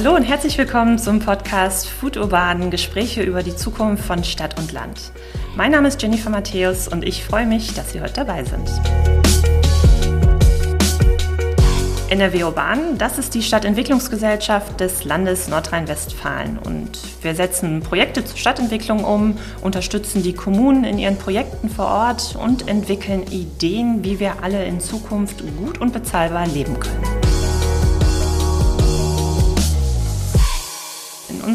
Hallo und herzlich willkommen zum Podcast Food Urban Gespräche über die Zukunft von Stadt und Land. Mein Name ist Jennifer Matthäus und ich freue mich, dass Sie heute dabei sind. NRW Urban, das ist die Stadtentwicklungsgesellschaft des Landes Nordrhein-Westfalen. Und wir setzen Projekte zur Stadtentwicklung um, unterstützen die Kommunen in ihren Projekten vor Ort und entwickeln Ideen, wie wir alle in Zukunft gut und bezahlbar leben können.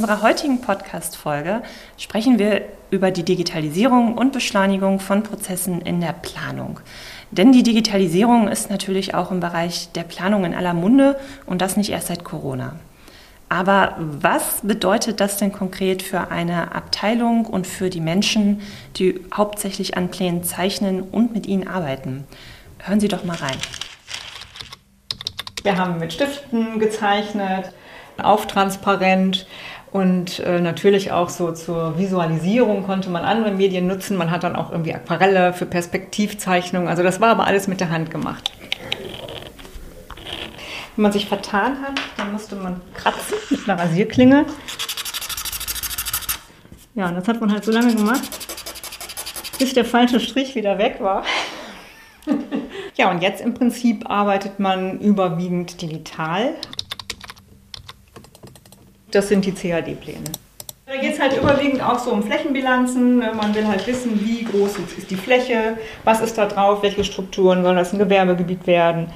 Unserer heutigen Podcast-Folge sprechen wir über die Digitalisierung und Beschleunigung von Prozessen in der Planung. Denn die Digitalisierung ist natürlich auch im Bereich der Planung in aller Munde und das nicht erst seit Corona. Aber was bedeutet das denn konkret für eine Abteilung und für die Menschen, die hauptsächlich an Plänen zeichnen und mit ihnen arbeiten? Hören Sie doch mal rein. Wir haben mit Stiften gezeichnet, auftransparent und äh, natürlich auch so zur Visualisierung konnte man andere Medien nutzen. Man hat dann auch irgendwie Aquarelle für Perspektivzeichnungen. Also das war aber alles mit der Hand gemacht. Wenn man sich vertan hat, dann musste man kratzen mit einer Rasierklinge. Ja, und das hat man halt so lange gemacht, bis der falsche Strich wieder weg war. ja, und jetzt im Prinzip arbeitet man überwiegend digital. Das sind die CAD-Pläne. Da geht es halt überwiegend auch so um Flächenbilanzen. Ne? Man will halt wissen, wie groß ist die Fläche, was ist da drauf, welche Strukturen, soll das ein Gewerbegebiet werden,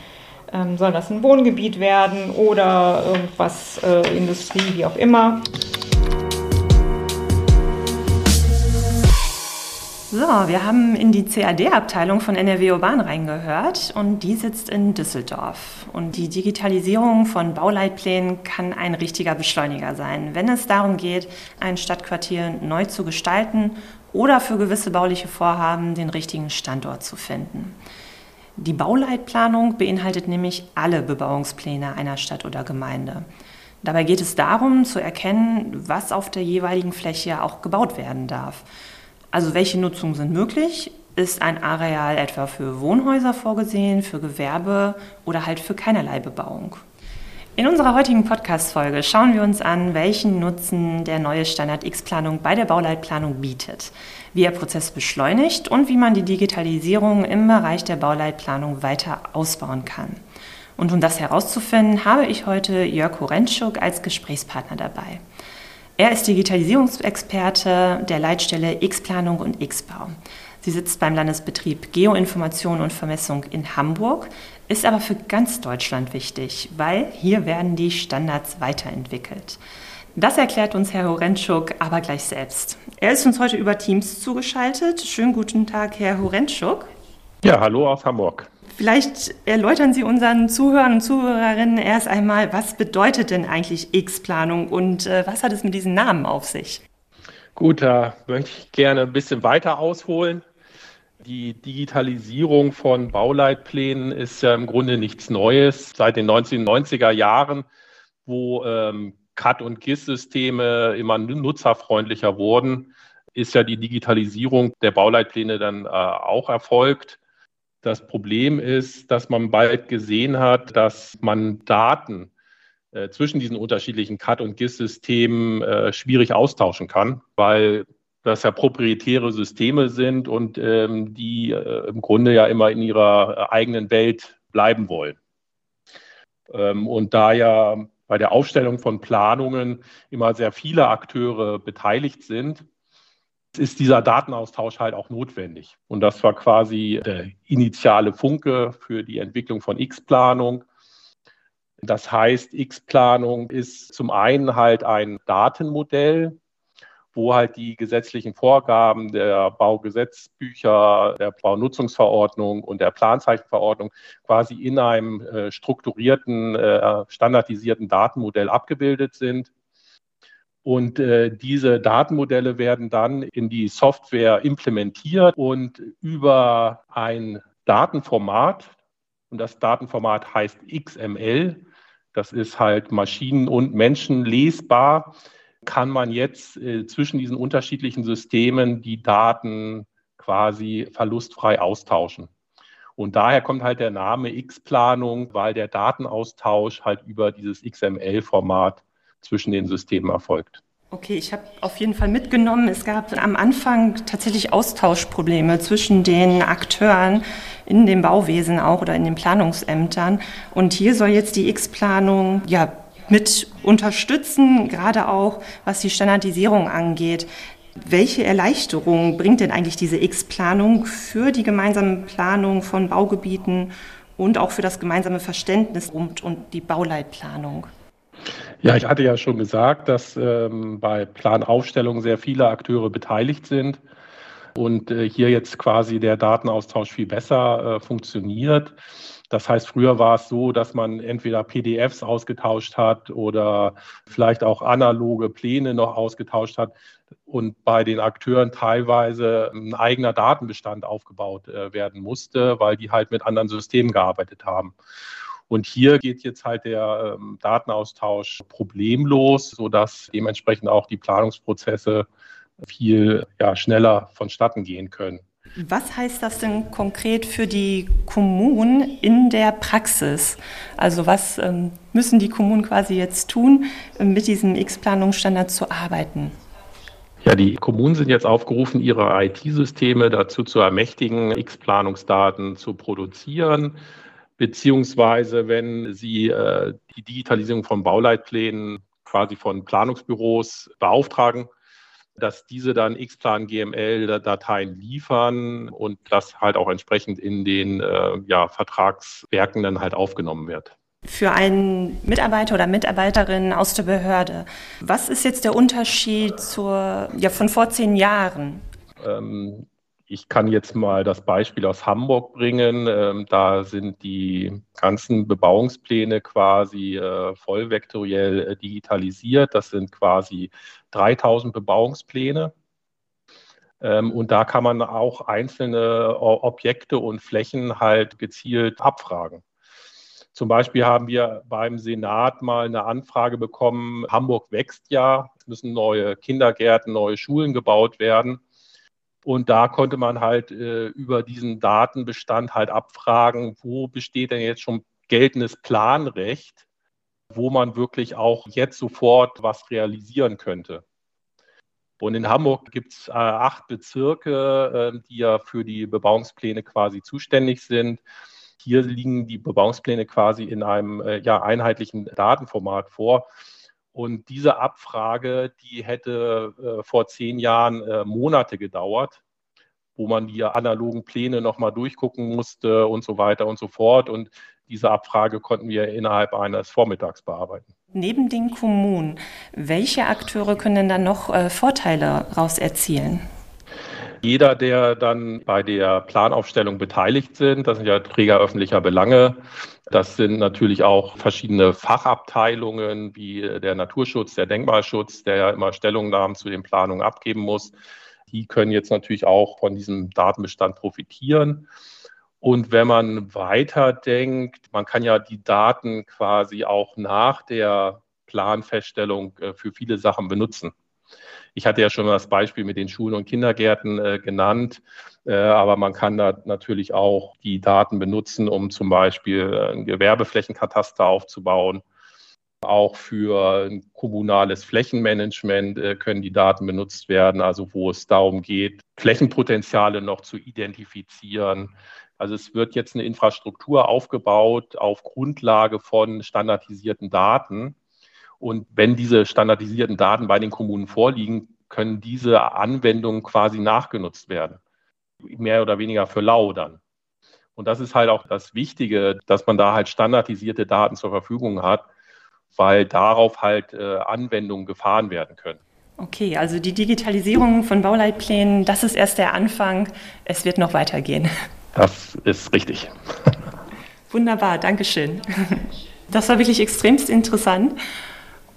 ähm, soll das ein Wohngebiet werden oder irgendwas, äh, Industrie, wie auch immer. So, wir haben in die CAD-Abteilung von NRW Urban reingehört und die sitzt in Düsseldorf. Und die Digitalisierung von Bauleitplänen kann ein richtiger Beschleuniger sein, wenn es darum geht, ein Stadtquartier neu zu gestalten oder für gewisse bauliche Vorhaben den richtigen Standort zu finden. Die Bauleitplanung beinhaltet nämlich alle Bebauungspläne einer Stadt oder Gemeinde. Dabei geht es darum zu erkennen, was auf der jeweiligen Fläche auch gebaut werden darf. Also welche Nutzungen sind möglich? Ist ein Areal etwa für Wohnhäuser vorgesehen, für Gewerbe oder halt für keinerlei Bebauung? In unserer heutigen Podcast-Folge schauen wir uns an, welchen Nutzen der neue Standard X-Planung bei der Bauleitplanung bietet, wie er Prozesse beschleunigt und wie man die Digitalisierung im Bereich der Bauleitplanung weiter ausbauen kann. Und um das herauszufinden, habe ich heute Jörg Horentschuk als Gesprächspartner dabei. Er ist Digitalisierungsexperte der Leitstelle X-Planung und X-Bau. Sie sitzt beim Landesbetrieb Geoinformation und Vermessung in Hamburg, ist aber für ganz Deutschland wichtig, weil hier werden die Standards weiterentwickelt. Das erklärt uns Herr Horentschuk aber gleich selbst. Er ist uns heute über Teams zugeschaltet. Schönen guten Tag, Herr Horentschuk. Ja, hallo aus Hamburg. Vielleicht erläutern Sie unseren Zuhörern und Zuhörerinnen erst einmal, was bedeutet denn eigentlich X-Planung und äh, was hat es mit diesen Namen auf sich? Gut, da möchte ich gerne ein bisschen weiter ausholen. Die Digitalisierung von Bauleitplänen ist ja im Grunde nichts Neues. Seit den 1990er Jahren, wo ähm, CAD- und GIS-Systeme immer nutzerfreundlicher wurden, ist ja die Digitalisierung der Bauleitpläne dann äh, auch erfolgt. Das Problem ist, dass man bald gesehen hat, dass man Daten äh, zwischen diesen unterschiedlichen CAD- und GIS-Systemen äh, schwierig austauschen kann, weil das ja proprietäre Systeme sind und ähm, die äh, im Grunde ja immer in ihrer eigenen Welt bleiben wollen. Ähm, und da ja bei der Aufstellung von Planungen immer sehr viele Akteure beteiligt sind, ist dieser Datenaustausch halt auch notwendig. Und das war quasi der initiale Funke für die Entwicklung von X-Planung. Das heißt, X-Planung ist zum einen halt ein Datenmodell, wo halt die gesetzlichen Vorgaben der Baugesetzbücher, der Baunutzungsverordnung und der Planzeichenverordnung quasi in einem äh, strukturierten, äh, standardisierten Datenmodell abgebildet sind. Und äh, diese Datenmodelle werden dann in die Software implementiert und über ein Datenformat, und das Datenformat heißt XML, das ist halt maschinen- und menschenlesbar, kann man jetzt äh, zwischen diesen unterschiedlichen Systemen die Daten quasi verlustfrei austauschen. Und daher kommt halt der Name X-Planung, weil der Datenaustausch halt über dieses XML-Format zwischen den Systemen erfolgt. Okay, ich habe auf jeden Fall mitgenommen, es gab am Anfang tatsächlich Austauschprobleme zwischen den Akteuren in dem Bauwesen auch oder in den Planungsämtern. Und hier soll jetzt die X-Planung ja mit unterstützen, gerade auch was die Standardisierung angeht. Welche Erleichterung bringt denn eigentlich diese X-Planung für die gemeinsame Planung von Baugebieten und auch für das gemeinsame Verständnis und, und die Bauleitplanung? Ja, ich hatte ja schon gesagt, dass ähm, bei Planaufstellung sehr viele Akteure beteiligt sind und äh, hier jetzt quasi der Datenaustausch viel besser äh, funktioniert. Das heißt, früher war es so, dass man entweder PDFs ausgetauscht hat oder vielleicht auch analoge Pläne noch ausgetauscht hat und bei den Akteuren teilweise ein eigener Datenbestand aufgebaut äh, werden musste, weil die halt mit anderen Systemen gearbeitet haben. Und hier geht jetzt halt der ähm, Datenaustausch problemlos, sodass dementsprechend auch die Planungsprozesse viel ja, schneller vonstatten gehen können. Was heißt das denn konkret für die Kommunen in der Praxis? Also was ähm, müssen die Kommunen quasi jetzt tun, mit diesem X-Planungsstandard zu arbeiten? Ja, die Kommunen sind jetzt aufgerufen, ihre IT-Systeme dazu zu ermächtigen, X-Planungsdaten zu produzieren beziehungsweise wenn Sie äh, die Digitalisierung von Bauleitplänen quasi von Planungsbüros beauftragen, dass diese dann X-Plan GML-Dateien liefern und das halt auch entsprechend in den äh, ja, Vertragswerken dann halt aufgenommen wird. Für einen Mitarbeiter oder Mitarbeiterin aus der Behörde, was ist jetzt der Unterschied zur, ja, von vor zehn Jahren? Ähm, ich kann jetzt mal das Beispiel aus Hamburg bringen. Ähm, da sind die ganzen Bebauungspläne quasi äh, vollvektoriell äh, digitalisiert. Das sind quasi 3000 Bebauungspläne. Ähm, und da kann man auch einzelne Objekte und Flächen halt gezielt abfragen. Zum Beispiel haben wir beim Senat mal eine Anfrage bekommen, Hamburg wächst ja, es müssen neue Kindergärten, neue Schulen gebaut werden. Und da konnte man halt äh, über diesen Datenbestand halt abfragen, wo besteht denn jetzt schon geltendes Planrecht, wo man wirklich auch jetzt sofort was realisieren könnte. Und in Hamburg gibt es äh, acht Bezirke, äh, die ja für die Bebauungspläne quasi zuständig sind. Hier liegen die Bebauungspläne quasi in einem äh, ja, einheitlichen Datenformat vor. Und diese Abfrage, die hätte äh, vor zehn Jahren äh, Monate gedauert, wo man die analogen Pläne nochmal durchgucken musste und so weiter und so fort. Und diese Abfrage konnten wir innerhalb eines Vormittags bearbeiten. Neben den Kommunen, welche Akteure können denn dann noch äh, Vorteile daraus erzielen? Jeder, der dann bei der Planaufstellung beteiligt sind, das sind ja Träger öffentlicher Belange, das sind natürlich auch verschiedene Fachabteilungen wie der Naturschutz, der Denkmalschutz, der ja immer Stellungnahmen zu den Planungen abgeben muss. Die können jetzt natürlich auch von diesem Datenbestand profitieren. Und wenn man weiterdenkt, man kann ja die Daten quasi auch nach der Planfeststellung äh, für viele Sachen benutzen. Ich hatte ja schon mal das Beispiel mit den Schulen und Kindergärten äh, genannt, äh, aber man kann da natürlich auch die Daten benutzen, um zum Beispiel äh, ein Gewerbeflächenkataster aufzubauen. Auch für ein kommunales Flächenmanagement äh, können die Daten benutzt werden, also wo es darum geht, Flächenpotenziale noch zu identifizieren. Also es wird jetzt eine Infrastruktur aufgebaut auf Grundlage von standardisierten Daten und wenn diese standardisierten Daten bei den Kommunen vorliegen, können diese Anwendungen quasi nachgenutzt werden. Mehr oder weniger für lau dann. Und das ist halt auch das Wichtige, dass man da halt standardisierte Daten zur Verfügung hat, weil darauf halt äh, Anwendungen gefahren werden können. Okay, also die Digitalisierung von Bauleitplänen, das ist erst der Anfang. Es wird noch weitergehen. Das ist richtig. Wunderbar, Dankeschön. Das war wirklich extremst interessant.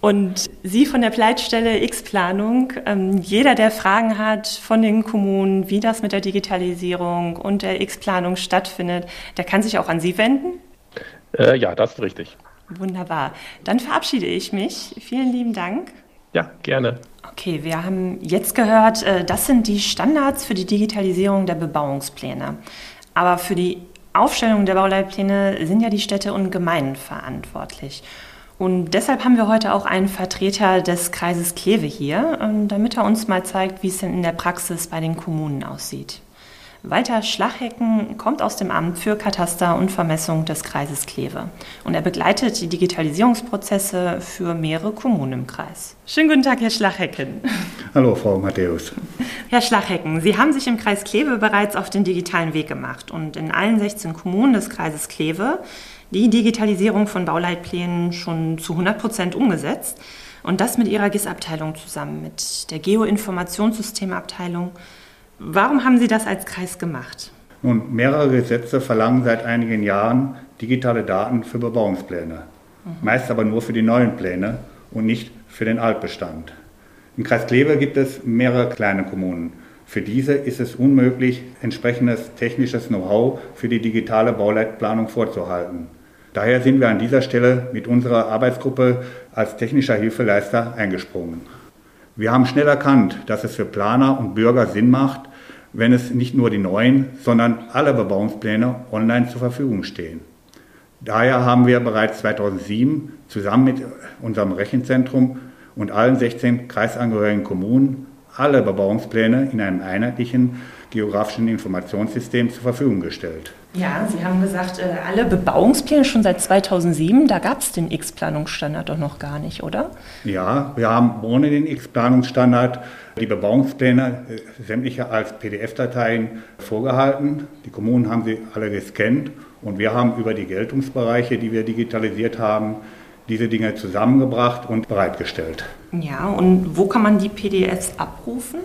Und Sie von der Pleitstelle X-Planung, ähm, jeder, der Fragen hat von den Kommunen, wie das mit der Digitalisierung und der X-Planung stattfindet, der kann sich auch an Sie wenden? Äh, ja, das ist richtig. Wunderbar. Dann verabschiede ich mich. Vielen lieben Dank. Ja, gerne. Okay, wir haben jetzt gehört, äh, das sind die Standards für die Digitalisierung der Bebauungspläne. Aber für die Aufstellung der Bauleitpläne sind ja die Städte und Gemeinden verantwortlich. Und deshalb haben wir heute auch einen Vertreter des Kreises Kleve hier, ähm, damit er uns mal zeigt, wie es denn in der Praxis bei den Kommunen aussieht. Walter Schlachhecken kommt aus dem Amt für Kataster und Vermessung des Kreises Kleve und er begleitet die Digitalisierungsprozesse für mehrere Kommunen im Kreis. Schönen guten Tag, Herr Schlachhecken. Hallo, Frau Matthäus. Herr Schlachhecken, Sie haben sich im Kreis Kleve bereits auf den digitalen Weg gemacht und in allen 16 Kommunen des Kreises Kleve die Digitalisierung von Bauleitplänen schon zu 100 Prozent umgesetzt und das mit Ihrer GIS-Abteilung zusammen, mit der Geoinformationssystemabteilung Warum haben Sie das als Kreis gemacht? Nun, mehrere Gesetze verlangen seit einigen Jahren digitale Daten für Bebauungspläne. Mhm. Meist aber nur für die neuen Pläne und nicht für den Altbestand. Im Kreis Kleve gibt es mehrere kleine Kommunen. Für diese ist es unmöglich, entsprechendes technisches Know-how für die digitale Bauleitplanung vorzuhalten. Daher sind wir an dieser Stelle mit unserer Arbeitsgruppe als technischer Hilfeleister eingesprungen. Wir haben schnell erkannt, dass es für Planer und Bürger Sinn macht, wenn es nicht nur die neuen, sondern alle Bebauungspläne online zur Verfügung stehen. Daher haben wir bereits 2007 zusammen mit unserem Rechenzentrum und allen 16 kreisangehörigen Kommunen alle Bebauungspläne in einem einheitlichen geografischen Informationssystem zur Verfügung gestellt. Ja, Sie haben gesagt, äh, alle Bebauungspläne schon seit 2007, da gab es den X-Planungsstandard doch noch gar nicht, oder? Ja, wir haben ohne den X-Planungsstandard die Bebauungspläne äh, sämtliche als PDF-Dateien vorgehalten. Die Kommunen haben sie alle gescannt und wir haben über die Geltungsbereiche, die wir digitalisiert haben, diese Dinge zusammengebracht und bereitgestellt. Ja, und wo kann man die PDFs abrufen?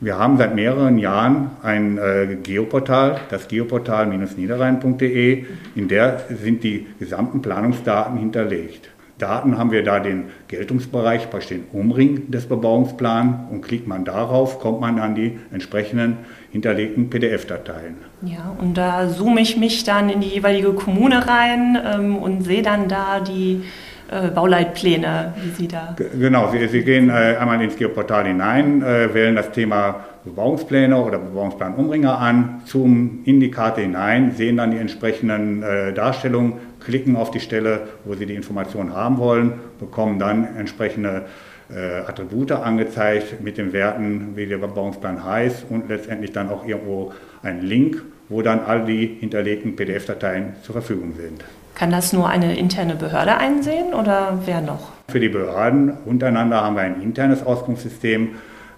Wir haben seit mehreren Jahren ein äh, Geoportal, das geoportal-niederrhein.de, in der sind die gesamten Planungsdaten hinterlegt. Daten haben wir da den Geltungsbereich, praktisch den Umring des Bebauungsplans und klickt man darauf, kommt man an die entsprechenden hinterlegten PDF-Dateien. Ja, und da zoome ich mich dann in die jeweilige Kommune rein ähm, und sehe dann da die äh, Bauleitpläne, wie Sie da. Genau, Sie, Sie gehen äh, einmal ins Geoportal hinein, äh, wählen das Thema Bebauungspläne oder Bebauungsplanumringer an, zoomen in die Karte hinein, sehen dann die entsprechenden äh, Darstellungen, klicken auf die Stelle, wo Sie die Informationen haben wollen, bekommen dann entsprechende äh, Attribute angezeigt mit den Werten, wie der Bebauungsplan heißt und letztendlich dann auch irgendwo ein Link, wo dann all die hinterlegten PDF-Dateien zur Verfügung sind. Kann das nur eine interne Behörde einsehen oder wer noch? Für die Behörden untereinander haben wir ein internes Auskunftssystem,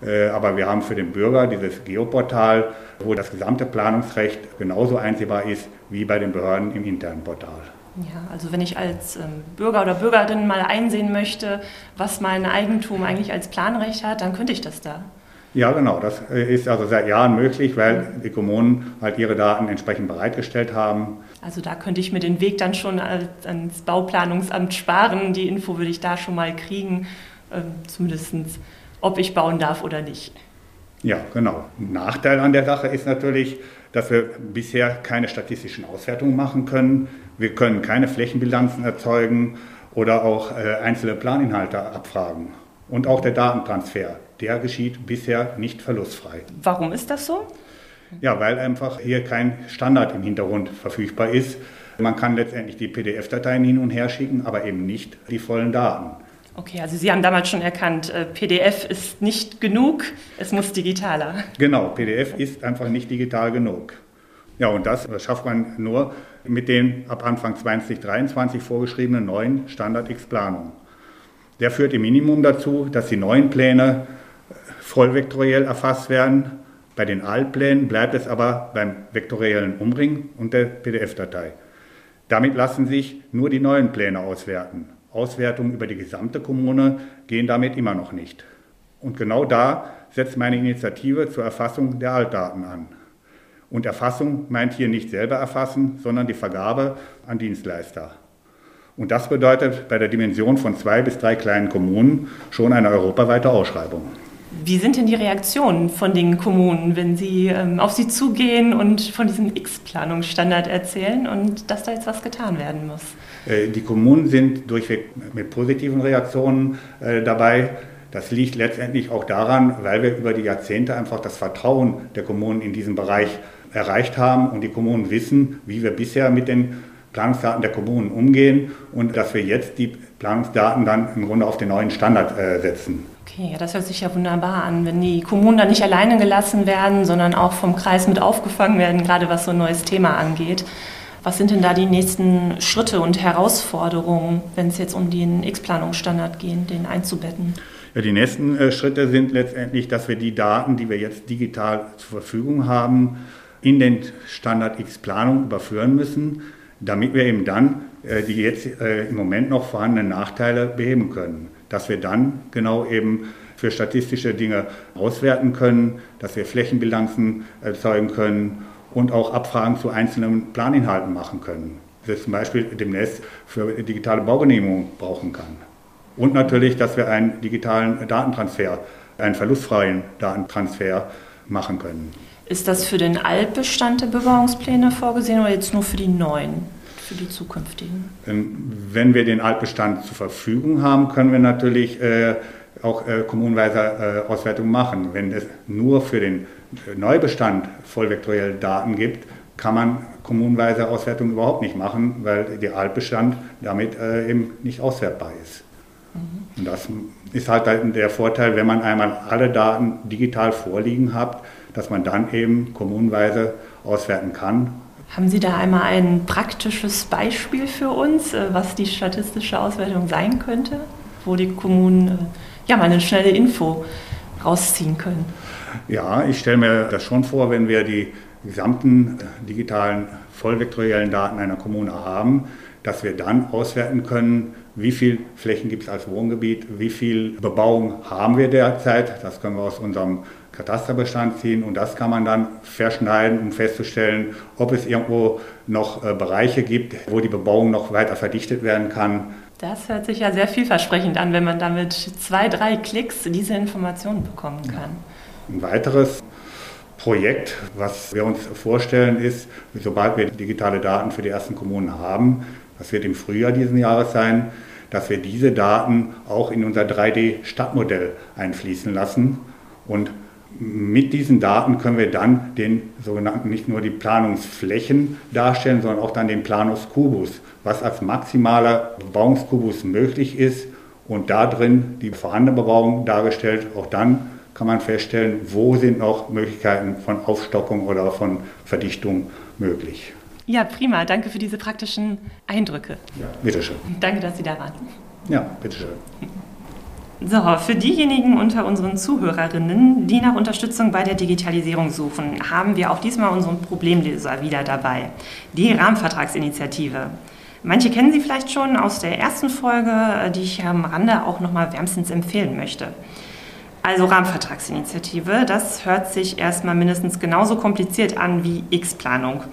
äh, aber wir haben für den Bürger dieses Geoportal, wo das gesamte Planungsrecht genauso einsehbar ist wie bei den Behörden im internen Portal. Ja, also wenn ich als ähm, Bürger oder Bürgerin mal einsehen möchte, was mein Eigentum eigentlich als Planrecht hat, dann könnte ich das da. Ja, genau. Das äh, ist also seit Jahren möglich, weil die Kommunen halt ihre Daten entsprechend bereitgestellt haben. Also da könnte ich mir den Weg dann schon ans Bauplanungsamt sparen. Die Info würde ich da schon mal kriegen, ähm, zumindest ob ich bauen darf oder nicht. Ja, genau. Ein Nachteil an der Sache ist natürlich, dass wir bisher keine statistischen Auswertungen machen können. Wir können keine Flächenbilanzen erzeugen oder auch äh, einzelne Planinhalte abfragen. Und auch der Datentransfer, der geschieht bisher nicht verlustfrei. Warum ist das so? Ja, weil einfach hier kein Standard im Hintergrund verfügbar ist. Man kann letztendlich die PDF-Dateien hin und her schicken, aber eben nicht die vollen Daten. Okay, also Sie haben damals schon erkannt, äh, PDF ist nicht genug, es muss digitaler. Genau, PDF ist einfach nicht digital genug. Ja, und das schafft man nur mit den ab Anfang 2023 vorgeschriebenen neuen Standard X-Planungen. Der führt im Minimum dazu, dass die neuen Pläne vollvektoriell erfasst werden. Bei den Altplänen bleibt es aber beim vektoriellen Umring und der PDF-Datei. Damit lassen sich nur die neuen Pläne auswerten. Auswertungen über die gesamte Kommune gehen damit immer noch nicht. Und genau da setzt meine Initiative zur Erfassung der Altdaten an. Und Erfassung meint hier nicht selber erfassen, sondern die Vergabe an Dienstleister. Und das bedeutet bei der Dimension von zwei bis drei kleinen Kommunen schon eine europaweite Ausschreibung. Wie sind denn die Reaktionen von den Kommunen, wenn sie ähm, auf sie zugehen und von diesem X-Planungsstandard erzählen und dass da jetzt was getan werden muss? Äh, die Kommunen sind durchweg mit positiven Reaktionen äh, dabei. Das liegt letztendlich auch daran, weil wir über die Jahrzehnte einfach das Vertrauen der Kommunen in diesem Bereich erreicht haben und die Kommunen wissen, wie wir bisher mit den Planungsdaten der Kommunen umgehen und dass wir jetzt die Planungsdaten dann im Grunde auf den neuen Standard äh, setzen. Okay, ja, das hört sich ja wunderbar an, wenn die Kommunen dann nicht alleine gelassen werden, sondern auch vom Kreis mit aufgefangen werden, gerade was so ein neues Thema angeht. Was sind denn da die nächsten Schritte und Herausforderungen, wenn es jetzt um den X-Planungsstandard geht, den einzubetten? Ja, die nächsten äh, Schritte sind letztendlich, dass wir die Daten, die wir jetzt digital zur Verfügung haben, in den Standard X-Planung überführen müssen, damit wir eben dann äh, die jetzt äh, im Moment noch vorhandenen Nachteile beheben können. Dass wir dann genau eben für statistische Dinge auswerten können, dass wir Flächenbilanzen erzeugen können und auch Abfragen zu einzelnen Planinhalten machen können. Das ist zum Beispiel demnächst für digitale Baugenehmigung brauchen kann. Und natürlich, dass wir einen digitalen Datentransfer, einen verlustfreien Datentransfer machen können. Ist das für den Altbestand der Bebauungspläne vorgesehen oder jetzt nur für die neuen, für die zukünftigen? Ähm, wenn wir den Altbestand zur Verfügung haben, können wir natürlich äh, auch äh, kommunenweise äh, Auswertungen machen. Wenn es nur für den Neubestand vollvektorielle Daten gibt, kann man kommunenweise Auswertungen überhaupt nicht machen, weil der Altbestand damit äh, eben nicht auswertbar ist. Mhm. Und das ist halt der Vorteil, wenn man einmal alle Daten digital vorliegen hat, dass man dann eben kommunenweise auswerten kann. Haben Sie da einmal ein praktisches Beispiel für uns, äh, was die statistische Auswertung sein könnte, wo die Kommunen äh, ja mal eine schnelle Info rausziehen können? Ja, ich stelle mir das schon vor, wenn wir die gesamten äh, digitalen vollvektoriellen Daten einer Kommune haben, dass wir dann auswerten können, wie viel Flächen gibt es als Wohngebiet, wie viel Bebauung haben wir derzeit. Das können wir aus unserem Katasterbestand ziehen und das kann man dann verschneiden, um festzustellen, ob es irgendwo noch äh, Bereiche gibt, wo die Bebauung noch weiter verdichtet werden kann. Das hört sich ja sehr vielversprechend an, wenn man damit zwei, drei Klicks diese Informationen bekommen kann. Ein weiteres Projekt, was wir uns vorstellen, ist, sobald wir digitale Daten für die ersten Kommunen haben, das wird im Frühjahr diesen Jahres sein, dass wir diese Daten auch in unser 3D-Stadtmodell einfließen lassen. Und mit diesen Daten können wir dann den sogenannten nicht nur die Planungsflächen darstellen, sondern auch dann den Planungskubus, was als maximaler Bebauungskubus möglich ist und da drin die vorhandene Bebauung dargestellt, auch dann kann man feststellen, wo sind noch Möglichkeiten von Aufstockung oder von Verdichtung möglich. Ja, prima. Danke für diese praktischen Eindrücke. Ja, bitteschön. Danke, dass Sie da waren. Ja, bitteschön. So, für diejenigen unter unseren Zuhörerinnen, die nach Unterstützung bei der Digitalisierung suchen, haben wir auch diesmal unseren Problemlöser wieder dabei, die Rahmenvertragsinitiative. Manche kennen sie vielleicht schon aus der ersten Folge, die ich am Rande auch nochmal wärmstens empfehlen möchte. Also Rahmenvertragsinitiative, das hört sich erstmal mindestens genauso kompliziert an wie X-Planung.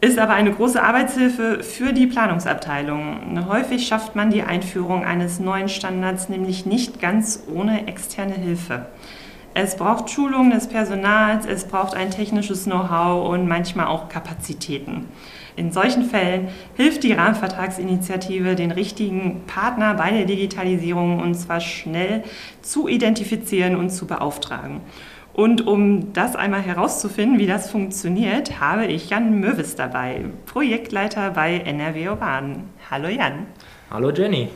Ist aber eine große Arbeitshilfe für die Planungsabteilung. Häufig schafft man die Einführung eines neuen Standards nämlich nicht ganz ohne externe Hilfe. Es braucht Schulung des Personals, es braucht ein technisches Know-how und manchmal auch Kapazitäten. In solchen Fällen hilft die Rahmenvertragsinitiative, den richtigen Partner bei der Digitalisierung und zwar schnell zu identifizieren und zu beauftragen. Und um das einmal herauszufinden, wie das funktioniert, habe ich Jan Möwes dabei, Projektleiter bei NRW Urban. Hallo Jan. Hallo Jenny.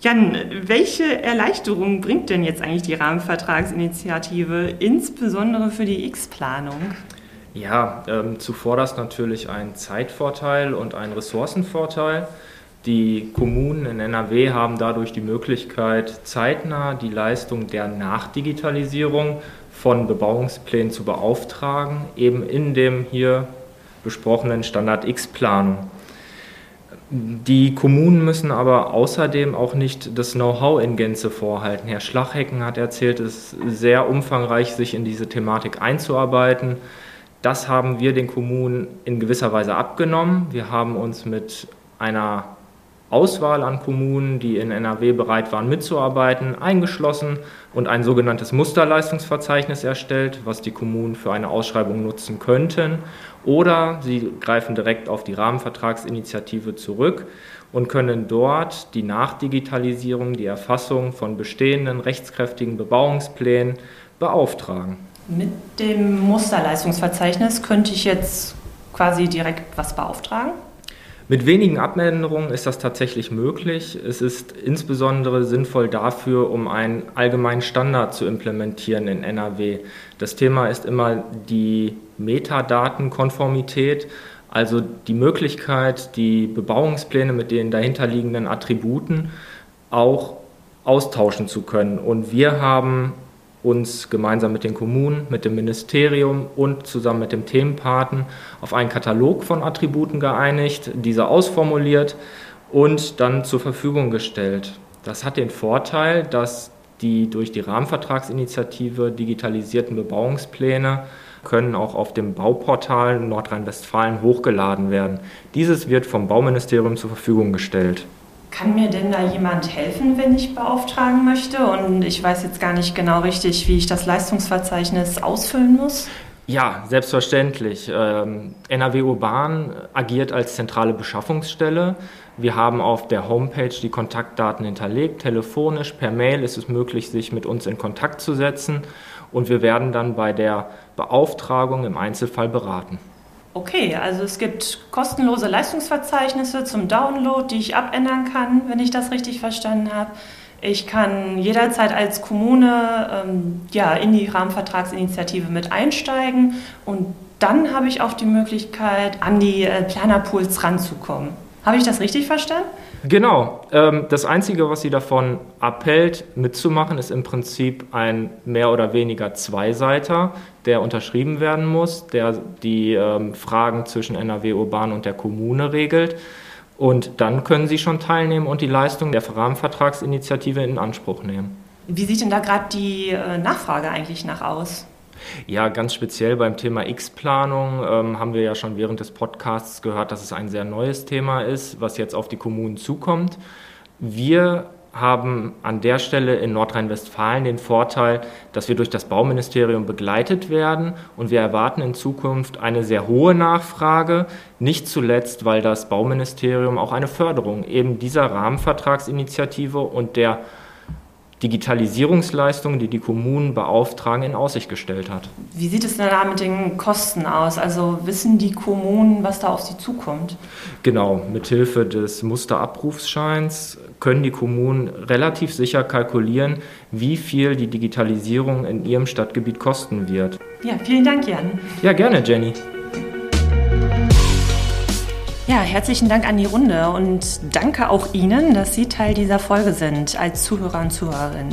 Jan, welche Erleichterung bringt denn jetzt eigentlich die Rahmenvertragsinitiative, insbesondere für die X-Planung? Ja, ähm, zuvorderst natürlich ein Zeitvorteil und ein Ressourcenvorteil. Die Kommunen in NRW haben dadurch die Möglichkeit, zeitnah die Leistung der Nachdigitalisierung von Bebauungsplänen zu beauftragen, eben in dem hier besprochenen Standard X-Planung. Die Kommunen müssen aber außerdem auch nicht das Know-how in Gänze vorhalten. Herr Schlachhecken hat erzählt, es ist sehr umfangreich, sich in diese Thematik einzuarbeiten. Das haben wir den Kommunen in gewisser Weise abgenommen. Wir haben uns mit einer Auswahl an Kommunen, die in NRW bereit waren mitzuarbeiten, eingeschlossen und ein sogenanntes Musterleistungsverzeichnis erstellt, was die Kommunen für eine Ausschreibung nutzen könnten. Oder sie greifen direkt auf die Rahmenvertragsinitiative zurück und können dort die Nachdigitalisierung, die Erfassung von bestehenden rechtskräftigen Bebauungsplänen beauftragen. Mit dem Musterleistungsverzeichnis könnte ich jetzt quasi direkt was beauftragen? Mit wenigen Abänderungen ist das tatsächlich möglich. Es ist insbesondere sinnvoll dafür, um einen allgemeinen Standard zu implementieren in NRW. Das Thema ist immer die Metadatenkonformität, also die Möglichkeit, die Bebauungspläne mit den dahinterliegenden Attributen auch austauschen zu können. Und wir haben uns gemeinsam mit den Kommunen, mit dem Ministerium und zusammen mit dem Themenpaten auf einen Katalog von Attributen geeinigt, diese ausformuliert und dann zur Verfügung gestellt. Das hat den Vorteil, dass die durch die Rahmenvertragsinitiative digitalisierten Bebauungspläne können auch auf dem Bauportal Nordrhein-Westfalen hochgeladen werden. Dieses wird vom Bauministerium zur Verfügung gestellt. Kann mir denn da jemand helfen, wenn ich beauftragen möchte? Und ich weiß jetzt gar nicht genau richtig, wie ich das Leistungsverzeichnis ausfüllen muss. Ja, selbstverständlich. Ähm, NRW Urban agiert als zentrale Beschaffungsstelle. Wir haben auf der Homepage die Kontaktdaten hinterlegt. Telefonisch, per Mail ist es möglich, sich mit uns in Kontakt zu setzen. Und wir werden dann bei der Beauftragung im Einzelfall beraten. Okay, also es gibt kostenlose Leistungsverzeichnisse zum Download, die ich abändern kann, wenn ich das richtig verstanden habe. Ich kann jederzeit als Kommune ähm, ja, in die Rahmenvertragsinitiative mit einsteigen und dann habe ich auch die Möglichkeit, an die äh, Planerpools ranzukommen. Habe ich das richtig verstanden? Genau. Ähm, das Einzige, was sie davon abhält, mitzumachen, ist im Prinzip ein mehr oder weniger Zweiseiter, der unterschrieben werden muss, der die ähm, Fragen zwischen NRW Urban und der Kommune regelt. Und dann können Sie schon teilnehmen und die Leistung der Rahmenvertragsinitiative in Anspruch nehmen. Wie sieht denn da gerade die äh, Nachfrage eigentlich nach aus? Ja, ganz speziell beim Thema X-Planung ähm, haben wir ja schon während des Podcasts gehört, dass es ein sehr neues Thema ist, was jetzt auf die Kommunen zukommt. Wir haben an der Stelle in Nordrhein-Westfalen den Vorteil, dass wir durch das Bauministerium begleitet werden und wir erwarten in Zukunft eine sehr hohe Nachfrage, nicht zuletzt, weil das Bauministerium auch eine Förderung eben dieser Rahmenvertragsinitiative und der Digitalisierungsleistungen, die die Kommunen beauftragen, in Aussicht gestellt hat. Wie sieht es denn da mit den Kosten aus? Also wissen die Kommunen, was da auf sie zukommt? Genau, mithilfe des Musterabrufsscheins können die Kommunen relativ sicher kalkulieren, wie viel die Digitalisierung in ihrem Stadtgebiet kosten wird. Ja, vielen Dank, Jan. Ja, gerne, Jenny. Ja, herzlichen Dank an die Runde und danke auch Ihnen, dass Sie Teil dieser Folge sind als Zuhörer und Zuhörerin.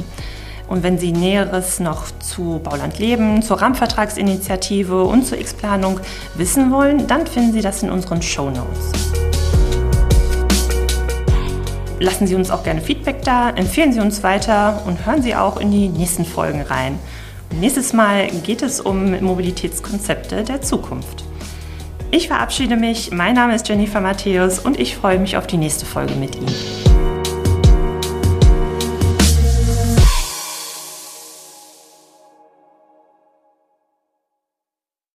Und wenn Sie Näheres noch zu Bauland Leben, zur Rahmenvertragsinitiative und zur X-Planung wissen wollen, dann finden Sie das in unseren Show Notes. Lassen Sie uns auch gerne Feedback da, empfehlen Sie uns weiter und hören Sie auch in die nächsten Folgen rein. Nächstes Mal geht es um Mobilitätskonzepte der Zukunft. Ich verabschiede mich. Mein Name ist Jennifer Matthäus und ich freue mich auf die nächste Folge mit Ihnen.